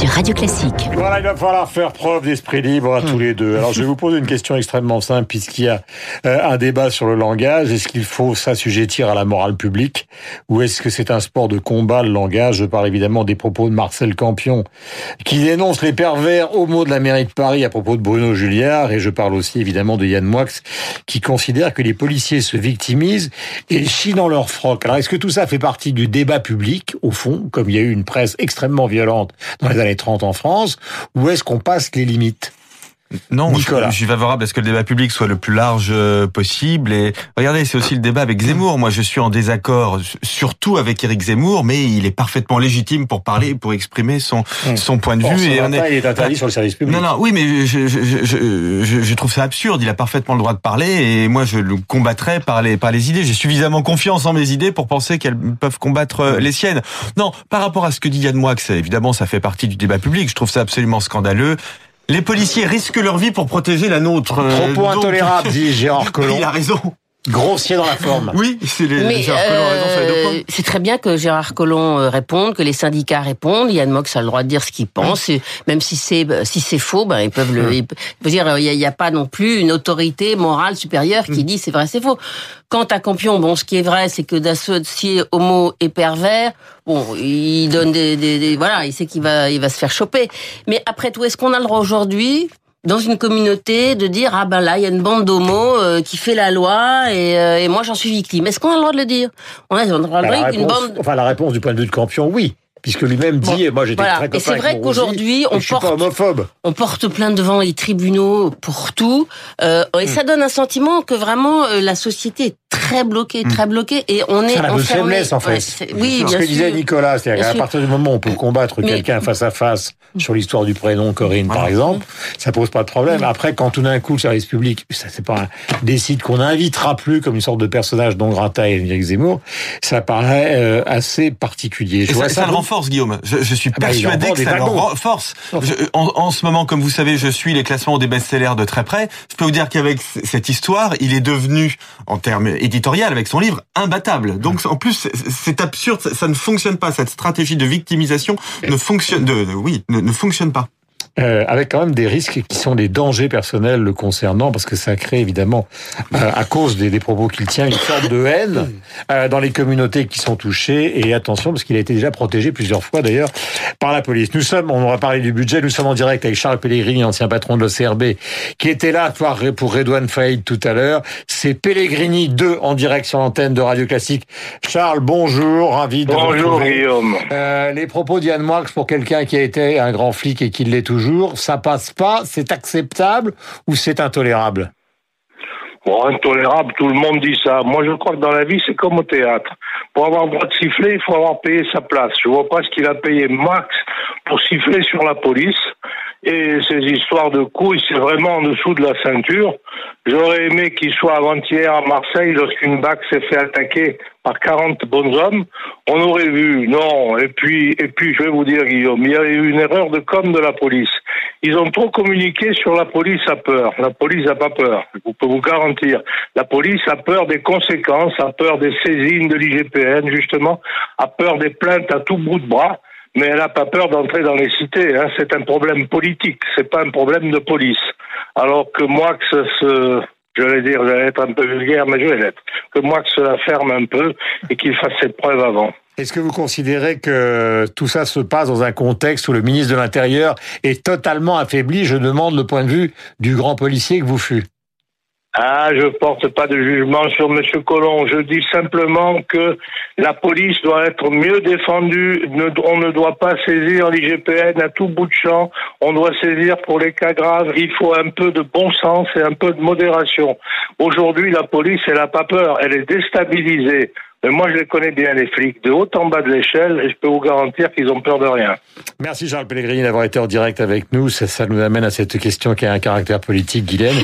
sur Radio Classique. Voilà, il va falloir faire preuve d'esprit libre à tous les deux. Alors, je vais vous poser une question extrêmement simple, puisqu'il y a euh, un débat sur le langage. Est-ce qu'il faut s'assujettir à la morale publique ou est-ce que c'est un sport de combat, le langage? Je parle évidemment des propos de Marcel Campion, qui dénonce les pervers au mot de la mairie de Paris à propos de Bruno Julliard, et je parle aussi évidemment de Yann Moix, qui considère que les policiers se victimisent et chient dans leur froc. Alors, est-ce que tout ça fait partie du débat public, au fond, comme il y a eu une presse extrêmement violente dans les années 30 en France, ou est-ce qu'on passe les limites? Non, je, je, suis favorable à ce que le débat public soit le plus large euh, possible. Et regardez, c'est aussi le débat avec Zemmour. Moi, je suis en désaccord, surtout avec Éric Zemmour, mais il est parfaitement légitime pour parler, pour exprimer son mmh. son point de vue. et on est... il est interdit sur le service public. Non, non, oui, mais je, je, je, je, trouve ça absurde. Il a parfaitement le droit de parler, et moi, je le combattrai par les par les idées. J'ai suffisamment confiance en mes idées pour penser qu'elles peuvent combattre euh, les siennes. Non, par rapport à ce que dit Yann Moix, évidemment, ça fait partie du débat public. Je trouve ça absolument scandaleux. Les policiers risquent leur vie pour protéger la nôtre. Propos euh, intolérable, dit Gérard Collomb. Il a raison. Grossier dans la forme. Oui, c'est les, Mais Gérard euh, C'est très bien que Gérard Collomb euh, réponde, que les syndicats répondent. Yann Mox a le droit de dire ce qu'il pense. Même si c'est si c'est faux, ben ils peuvent le. Hum. Ils dire, il n'y a, pas non plus une autorité morale supérieure qui dit c'est vrai, c'est faux. Quant à Campion, bon, ce qui est vrai, c'est que d'associer homo et pervers, bon, il donne des, des, des voilà, il sait qu'il va, il va se faire choper. Mais après tout, est-ce qu'on a le droit aujourd'hui dans une communauté de dire ah ben là il y a une bande d'homos euh, qui fait la loi et, euh, et moi j'en suis victime. Est-ce qu'on a le droit de le dire? On a, le droit de bah, dire bande. Enfin la réponse du point de vue de Campion, oui puisque lui-même dit, moi j'étais très copain Et c'est vrai qu'aujourd'hui, on porte, homophobe. on porte plainte devant les tribunaux pour tout, euh, et hmm. ça donne un sentiment que vraiment euh, la société est très bloquée, hmm. très bloquée, et on est un peu faiblesse en fait. oui, ce que disait Nicolas, c'est-à-dire qu'à partir du moment où on peut combattre quelqu'un face à face sur l'histoire du prénom Corinne par exemple, ça pose pas de problème. Après, quand tout d'un coup le service public, ça c'est pas décide qu'on n'invitera plus comme une sorte de personnage dont Grata et Éric Zemmour, ça paraît euh, assez particulier. Je vois ça, ça force, Guillaume. Je, je suis ah bah, persuadé que ça leur force. en, en, ce moment, comme vous savez, je suis les classements des best-sellers de très près. Je peux vous dire qu'avec cette histoire, il est devenu, en termes éditorial, avec son livre, imbattable. Donc, en plus, c'est absurde, ça, ne fonctionne pas. Cette stratégie de victimisation ne fonctionne, de, oui, ne fonctionne pas. Euh, avec quand même des risques qui sont des dangers personnels le concernant, parce que ça crée évidemment, euh, à cause des, des propos qu'il tient, une sorte de haine euh, dans les communautés qui sont touchées. Et attention, parce qu'il a été déjà protégé plusieurs fois d'ailleurs par la police. Nous sommes, on va parler du budget, nous sommes en direct avec Charles Pellegrini, ancien patron de l'OCRB, qui était là pour Redouane Faïd tout à l'heure. C'est Pellegrini 2 en direct sur l'antenne de Radio Classique. Charles, bonjour, ravi de Bonjour Guillaume. les propos d'Yann Moix pour quelqu'un qui a été un grand flic et qui l'est toujours ça passe pas, c'est acceptable ou c'est intolérable? Bon, intolérable, tout le monde dit ça. Moi, je crois que dans la vie, c'est comme au théâtre. Pour avoir le droit de siffler, il faut avoir payé sa place. Je vois pas ce qu'il a payé Max pour siffler sur la police. Et ces histoires de couilles, c'est vraiment en dessous de la ceinture. J'aurais aimé qu'il soit avant-hier à Marseille lorsqu'une BAC s'est fait attaquer par 40 bons hommes. On aurait vu, non. Et puis, et puis, je vais vous dire, Guillaume, il y a eu une erreur de com de la police. Ils ont trop communiqué sur la police a peur. La police n'a pas peur. Je peux vous garantir. La police a peur des conséquences, a peur des saisines de l'IGPN, justement, a peur des plaintes à tout bout de bras mais elle n'a pas peur d'entrer dans les cités. Hein. C'est un problème politique, c'est pas un problème de police. Alors que moi, que ce, je vais dire, je être un peu vulgaire, mais je vais l'être, que moi, que cela ferme un peu et qu'il fasse ses preuves avant. Est-ce que vous considérez que tout ça se passe dans un contexte où le ministre de l'Intérieur est totalement affaibli? Je demande le point de vue du grand policier que vous fûtes. Ah, je porte pas de jugement sur Monsieur Collomb. Je dis simplement que la police doit être mieux défendue. On ne doit pas saisir l'IGPN à tout bout de champ. On doit saisir pour les cas graves. Il faut un peu de bon sens et un peu de modération. Aujourd'hui, la police, elle n'a pas peur. Elle est déstabilisée. Mais moi, je les connais bien, les flics, de haut en bas de l'échelle, et je peux vous garantir qu'ils ont peur de rien. Merci Charles Pellegrini d'avoir été en direct avec nous. Ça, ça, nous amène à cette question qui a un caractère politique, Guylaine.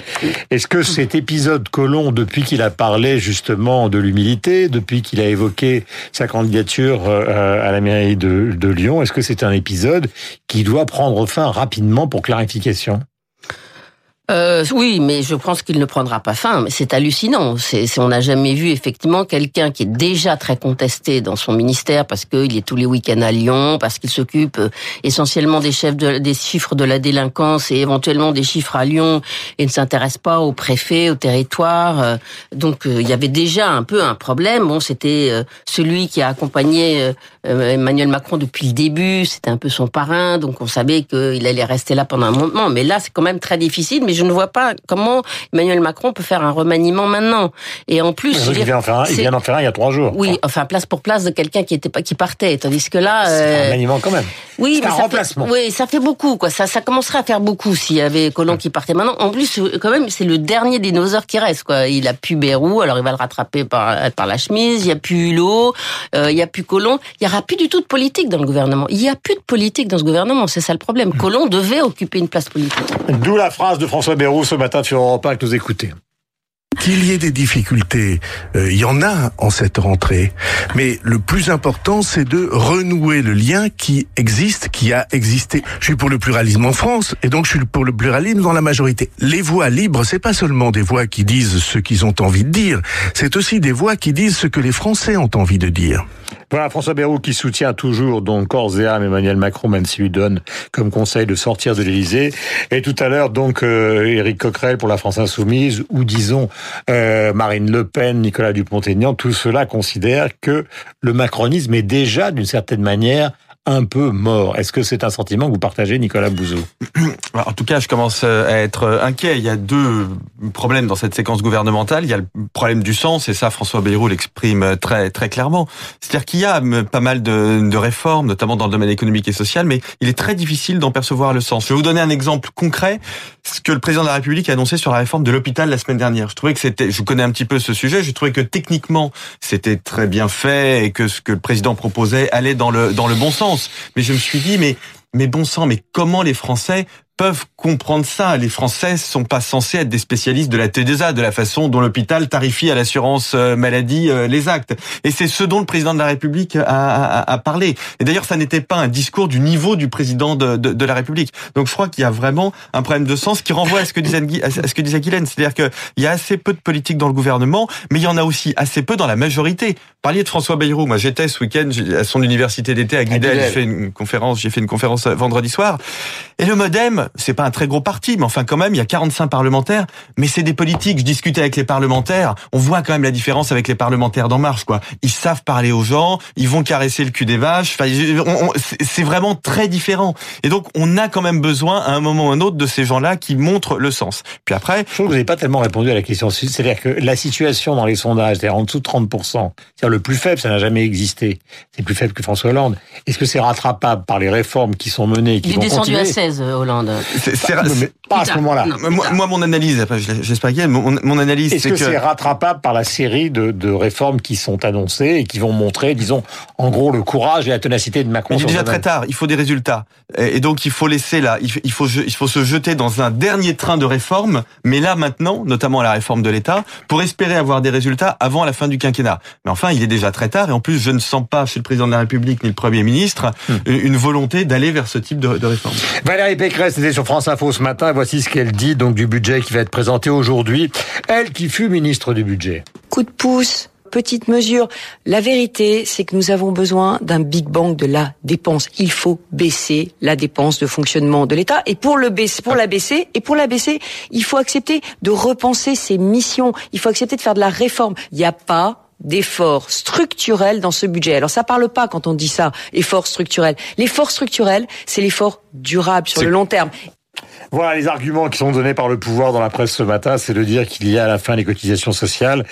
Est-ce que cet épisode Colomb, depuis qu'il a parlé justement de l'humilité, depuis qu'il a évoqué sa candidature euh, à la mairie de, de Lyon, est-ce que c'est un épisode qui doit prendre fin rapidement pour clarification? Euh, oui, mais je pense qu'il ne prendra pas fin. C'est hallucinant. C'est, on n'a jamais vu effectivement quelqu'un qui est déjà très contesté dans son ministère parce qu'il est tous les week-ends à Lyon, parce qu'il s'occupe euh, essentiellement des chefs des chiffres de la délinquance et éventuellement des chiffres à Lyon et ne s'intéresse pas aux préfets, au territoire. Euh, donc il y avait déjà un peu un problème. Bon, c'était celui qui a accompagné Emmanuel Macron depuis le début. C'était un peu son parrain, donc on savait qu'il allait rester là pendant un moment. Mais là, c'est quand même très difficile. Je ne vois pas comment Emmanuel Macron peut faire un remaniement maintenant. Et en plus, il, vient, en faire un, il vient d'en faire un il y a trois jours. Oui, enfin place pour place de quelqu'un qui était pas qui partait, tandis que là, c'est un euh, remaniement quand même. Oui, mais un remplacement. oui, ça fait beaucoup quoi. Ça, ça commencerait à faire beaucoup s'il y avait Colomb qui partait maintenant. En plus, quand même, c'est le dernier dinosaure qui reste quoi. Il a pu Bérou, alors il va le rattraper par par la chemise. Il y a plus Hulot, euh, il y a plus Colomb. Il y aura plus du tout de politique dans le gouvernement. Il y a plus de politique dans ce gouvernement. C'est ça le problème. Colomb devait occuper une place politique. D'où la phrase de François Bayrou ce matin sur Europe 1 que nous écoutez. Qu'il y ait des difficultés, euh, il y en a en cette rentrée. Mais le plus important, c'est de renouer le lien qui existe, qui a existé. Je suis pour le pluralisme en France, et donc je suis pour le pluralisme dans la majorité. Les voix libres, c'est pas seulement des voix qui disent ce qu'ils ont envie de dire, c'est aussi des voix qui disent ce que les Français ont envie de dire. Voilà François Bayrou qui soutient toujours donc corps Emmanuel Macron, même s'il lui donne comme conseil de sortir de l'Élysée. Et tout à l'heure donc euh, Éric Coquerel pour la France Insoumise, ou disons euh, Marine Le Pen, Nicolas Dupont-Aignan, tout cela considère que le macronisme est déjà d'une certaine manière un peu mort. Est-ce que c'est un sentiment que vous partagez, Nicolas Bouzou En tout cas, je commence euh, à être euh, inquiet. Il y a deux problèmes dans cette séquence gouvernementale. Il y a le problème du sens, et ça, François Bayrou l'exprime euh, très très clairement. C'est-à-dire qu'il y a pas mal de, de, réformes, notamment dans le domaine économique et social, mais il est très difficile d'en percevoir le sens. Je vais vous donner un exemple concret, ce que le président de la République a annoncé sur la réforme de l'hôpital la semaine dernière. Je trouvais que c'était, je connais un petit peu ce sujet, je trouvais que techniquement c'était très bien fait et que ce que le président proposait allait dans le dans le bon sens. Mais je me suis dit, mais mais bon sang, mais comment les Français peuvent comprendre ça? Les Français sont pas censés être des spécialistes de la T2A, de la façon dont l'hôpital tarifie à l'assurance euh, maladie euh, les actes. Et c'est ce dont le président de la République a, a, parlé. Et d'ailleurs, ça n'était pas un discours du niveau du président de, de, de la République. Donc je crois qu'il y a vraiment un problème de sens qui renvoie à ce que disait, à ce que disait Guylaine. C'est-à-dire qu'il y a assez peu de politique dans le gouvernement, mais il y en a aussi assez peu dans la majorité. Parliez de François Bayrou. Moi, j'étais ce week-end à son université d'été à Guidel. J'ai fait une conférence, j'ai fait une conférence vendredi soir. Et le MoDem, c'est pas un très gros parti, mais enfin quand même, il y a 45 parlementaires, mais c'est des politiques. Je discutais avec les parlementaires, on voit quand même la différence avec les parlementaires d'En Marche, quoi. Ils savent parler aux gens, ils vont caresser le cul des vaches. Enfin, c'est vraiment très différent. Et donc, on a quand même besoin, à un moment ou à un autre, de ces gens-là qui montrent le sens. Puis après... Je trouve que vous n'avez pas tellement répondu à la question. C'est-à-dire que la situation dans les sondages, c'est en dessous de 30%, c'est-à-dire le plus faible, ça n'a jamais existé. C'est plus faible que François Hollande. Est-ce que c'est rattrapable par les réformes qui sont menées, qui Il est descendu à 16, Hollande. C'est pas à ce moment-là. Moi, mon analyse, j'espère qu'il y a, mon, analyse, c'est que... c'est rattrapable par la série de, de, réformes qui sont annoncées et qui vont montrer, disons, en gros, le courage et la ténacité de Macron. Mais déjà très tard, il faut des résultats. Et donc, il faut laisser là, il faut, il faut se jeter dans un dernier train de réformes, mais là, maintenant, notamment la réforme de l'État, pour espérer avoir des résultats avant la fin du quinquennat. Mais enfin, il est déjà très tard, et en plus, je ne sens pas chez le président de la République ni le Premier ministre hmm. une volonté d'aller vers ce type de, de réforme. Valérie Pécresse était sur France Info ce matin. Voici ce qu'elle dit donc du budget qui va être présenté aujourd'hui. Elle qui fut ministre du budget. Coup de pouce petite mesure. La vérité, c'est que nous avons besoin d'un big bang de la dépense. Il faut baisser la dépense de fonctionnement de l'État. Et pour le baisser, pour la baisser, et pour la baisser, il faut accepter de repenser ses missions. Il faut accepter de faire de la réforme. Il n'y a pas d'effort structurel dans ce budget. Alors ça parle pas quand on dit ça, effort structurel. L'effort structurel, c'est l'effort durable sur le long terme. Voilà les arguments qui sont donnés par le pouvoir dans la presse ce matin, c'est de dire qu'il y a à la fin les cotisations sociales,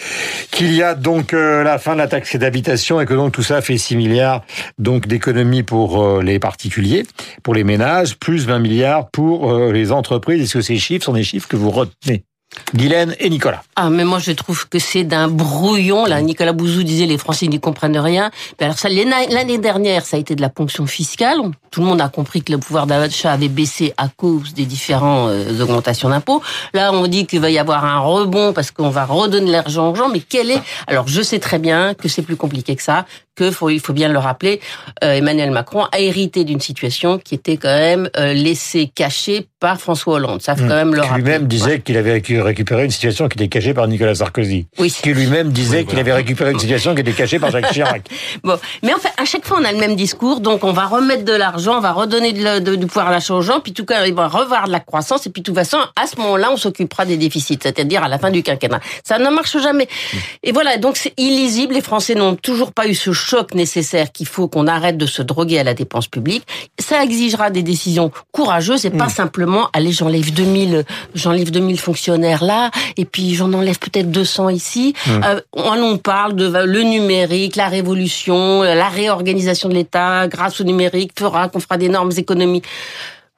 qu'il y a donc euh, la fin de la taxe d'habitation et que donc tout ça fait 6 milliards donc d'économies pour euh, les particuliers, pour les ménages, plus 20 milliards pour euh, les entreprises. Est-ce que ces chiffres sont des chiffres que vous retenez? Guylaine et Nicolas. Ah, mais moi je trouve que c'est d'un brouillon. Là, Nicolas Bouzou disait les Français n'y comprennent rien. Mais alors ça, l'année dernière, ça a été de la ponction fiscale. Tout le monde a compris que le pouvoir d'achat avait baissé à cause des différentes euh, augmentations d'impôts. Là, on dit qu'il va y avoir un rebond parce qu'on va redonner l'argent aux gens. Mais quel est Alors, je sais très bien que c'est plus compliqué que ça, que faut, il faut bien le rappeler, euh, Emmanuel Macron a hérité d'une situation qui était quand même euh, laissée cachée par François Hollande. Ça faut hmm. quand même le rappeler. Lui-même disait qu'il avait récupéré une situation qui était cachée par Nicolas Sarkozy. Oui. Qui lui-même disait qu'il avait récupéré une situation qui était cachée par Jacques Chirac. bon, mais en fait, à chaque fois, on a le même discours. Donc, on va remettre de l'argent, on va redonner du pouvoir d'achat aux gens, puis tout cas, il va revoir de la croissance, et puis de toute façon, à ce moment-là, on s'occupera des déficits, c'est-à-dire à la fin du quinquennat. Ça ne marche jamais. Hmm. Et voilà, donc c'est illisible. Les Français n'ont toujours pas eu ce choc nécessaire qu'il faut qu'on arrête de se droguer à la dépense publique. Ça exigera des décisions courageuses et pas mm. simplement, allez, j'enlève 2000, j'enlève 2000 fonctionnaires là, et puis j'en enlève peut-être 200 ici. Mm. Euh, on parle de le numérique, la révolution, la réorganisation de l'État grâce au numérique fera qu'on fera d'énormes économies.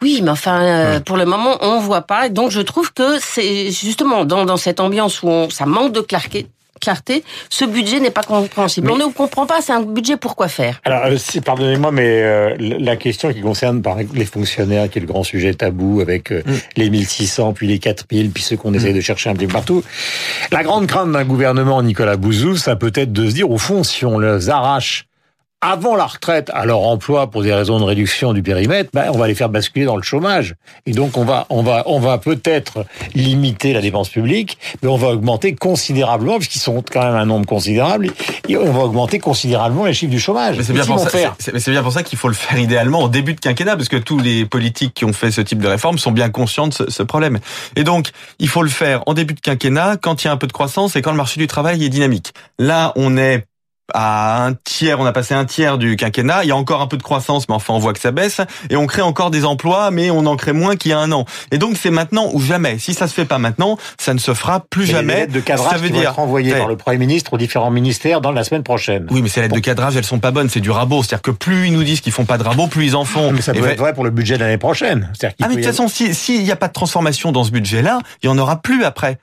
Oui, mais enfin, euh, mm. pour le moment, on voit pas. Donc, je trouve que c'est justement dans, dans cette ambiance où on, ça manque de clarté, clarté, ce budget n'est pas compréhensible. On ne comprend pas, c'est un budget pour quoi faire Alors, euh, pardonnez-moi, mais euh, la question qui concerne par les fonctionnaires, qui est le grand sujet tabou, avec euh, mm. les 1600, puis les 4000, puis ceux qu'on essaie mm. de chercher un peu partout, la grande crainte d'un gouvernement, Nicolas Bouzou, ça peut être de se dire, au fond, si on les arrache avant la retraite à leur emploi pour des raisons de réduction du périmètre, ben, on va les faire basculer dans le chômage. Et donc on va, on va, on va peut-être limiter la dépense publique, mais on va augmenter considérablement, puisqu'ils sont quand même un nombre considérable, et on va augmenter considérablement les chiffres du chômage. Mais c'est bien, pour ça, c'est bien pour ça qu'il faut le faire idéalement au début de quinquennat, parce que tous les politiques qui ont fait ce type de réforme sont bien conscients de ce, ce problème. Et donc, il faut le faire en début de quinquennat, quand il y a un peu de croissance et quand le marché du travail est dynamique. Là, on est à un tiers, on a passé un tiers du quinquennat, il y a encore un peu de croissance, mais enfin on voit que ça baisse, et on crée encore des emplois, mais on en crée moins qu'il y a un an. Et donc c'est maintenant ou jamais. Si ça se fait pas maintenant, ça ne se fera plus jamais. Les de cadrage ça veut dire être envoyées par le Premier ministre aux différents ministères dans la semaine prochaine. Oui, mais ces lettres de cadrage, elles sont pas bonnes, c'est du rabot. C'est-à-dire que plus ils nous disent qu'ils font pas de rabot, plus ils en font. Mais ça peut être vrai pour le budget de l'année prochaine. Ah mais de toute façon, s'il n'y a pas de transformation dans ce budget-là, il y en aura plus après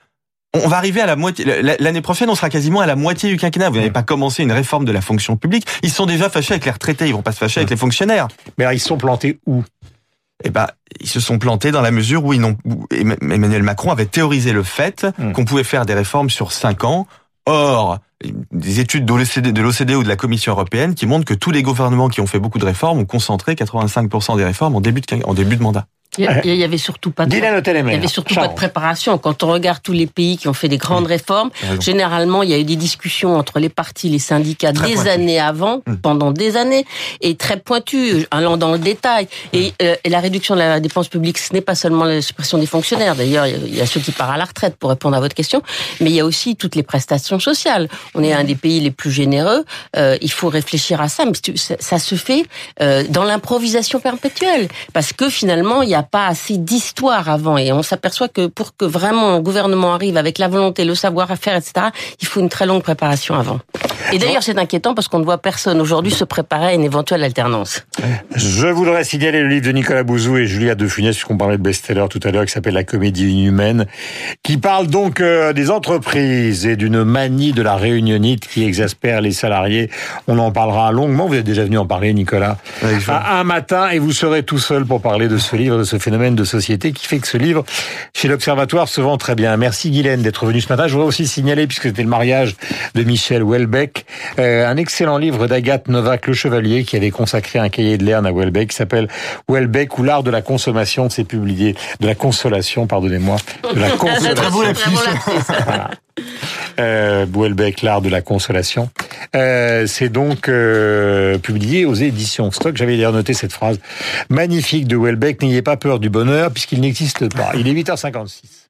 on va arriver à la moitié. L'année prochaine, on sera quasiment à la moitié du quinquennat. Vous n'avez pas commencé une réforme de la fonction publique. Ils sont déjà fâchés avec les retraités. Ils vont pas se fâcher avec les fonctionnaires. Mais alors, ils sont plantés où? Eh ben, ils se sont plantés dans la mesure où, ils n'ont, Emmanuel Macron avait théorisé le fait hmm. qu'on pouvait faire des réformes sur cinq ans. Or, des études de l'OCDE ou de la Commission européenne qui montrent que tous les gouvernements qui ont fait beaucoup de réformes ont concentré 85% des réformes en début de, en début de mandat. Il y avait surtout pas de, il y avait surtout pas de préparation. Quand on regarde tous les pays qui ont fait des grandes réformes, généralement, il y a eu des discussions entre les partis, les syndicats des années avant, hum. pendant des années, et très pointues, allant dans le détail. Et, hum. euh, et la réduction de la dépense publique, ce n'est pas seulement la suppression des fonctionnaires. D'ailleurs, il y a ceux qui partent à la retraite pour répondre à votre question, mais il y a aussi toutes les prestations sociales. On est un des pays les plus généreux. Euh, il faut réfléchir à ça. Mais ça, ça se fait euh, dans l'improvisation perpétuelle, parce que finalement, il y a pas assez d'histoire avant. Et on s'aperçoit que pour que vraiment un gouvernement arrive avec la volonté, le savoir-faire, etc., il faut une très longue préparation avant. Et d'ailleurs, c'est inquiétant parce qu'on ne voit personne aujourd'hui se préparer à une éventuelle alternance. Je voudrais signaler le livre de Nicolas Bouzou et Julia De Funès, puisqu'on parlait de best-seller tout à l'heure, qui s'appelle La comédie inhumaine, qui parle donc euh, des entreprises et d'une manie de la réunionite qui exaspère les salariés. On en parlera longuement. Vous êtes déjà venu en parler, Nicolas, un matin, et vous serez tout seul pour parler de ce livre, de ce phénomène de société qui fait que ce livre, chez l'Observatoire, se vend très bien. Merci Guylaine d'être venu ce matin. Je voudrais aussi signaler, puisque c'était le mariage de Michel Welbeck, un excellent livre d'Agathe Novak Le Chevalier qui avait consacré un cahier de Lerne à Welbeck qui s'appelle Welbeck ou l'art de la consommation. C'est publié de la consolation, pardonnez-moi, de la consolation. voilà. Euh, Welbeck, l'art de la consolation. Euh, c'est donc euh, publié aux éditions Stock. J'avais d'ailleurs noté cette phrase magnifique de Welbeck, n'ayez pas peur du bonheur puisqu'il n'existe pas. Il est 8h56.